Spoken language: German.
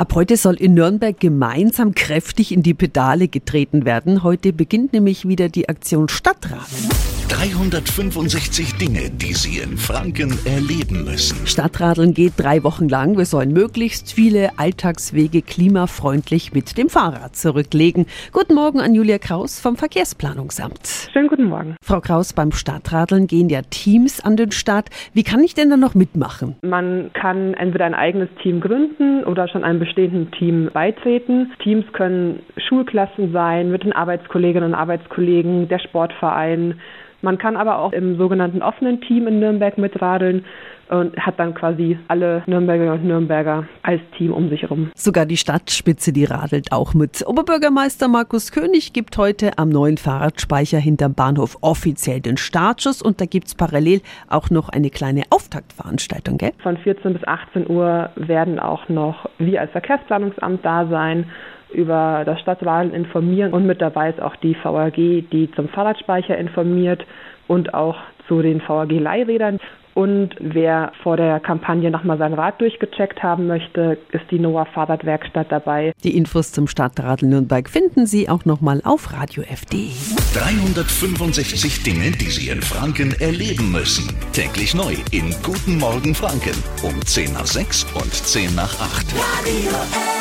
Ab heute soll in Nürnberg gemeinsam kräftig in die Pedale getreten werden. Heute beginnt nämlich wieder die Aktion Stadtradeln. 365 Dinge, die Sie in Franken erleben müssen. Stadtradeln geht drei Wochen lang. Wir sollen möglichst viele Alltagswege klimafreundlich mit dem Fahrrad zurücklegen. Guten Morgen an Julia Kraus vom Verkehrsplanungsamt. Schönen guten Morgen. Frau Kraus, beim Stadtradeln gehen ja Teams an den Start. Wie kann ich denn da noch mitmachen? Man kann entweder ein eigenes Team gründen oder schon einem bestehenden Team beitreten. Teams können Schulklassen sein, mit den Arbeitskolleginnen und Arbeitskollegen, der Sportverein, man kann aber auch im sogenannten offenen Team in Nürnberg mitradeln und hat dann quasi alle Nürnberger und Nürnberger als Team um sich herum. Sogar die Stadtspitze, die radelt auch mit. Oberbürgermeister Markus König gibt heute am neuen Fahrradspeicher hinterm Bahnhof offiziell den Startschuss und da gibt es parallel auch noch eine kleine Auftaktveranstaltung, gell? Von 14 bis 18 Uhr werden auch noch wir als Verkehrsplanungsamt da sein über das Stadtradeln informieren und mit dabei ist auch die VAG, die zum Fahrradspeicher informiert und auch zu den VAG-Leihrädern. Und wer vor der Kampagne nochmal sein Rad durchgecheckt haben möchte, ist die Noah Fahrradwerkstatt dabei. Die Infos zum Stadtradl Nürnberg finden Sie auch nochmal auf Radio FD. 365 Dinge, die Sie in Franken erleben müssen. Täglich neu in Guten Morgen Franken um 10 nach 6 und 10 nach 8. Radio F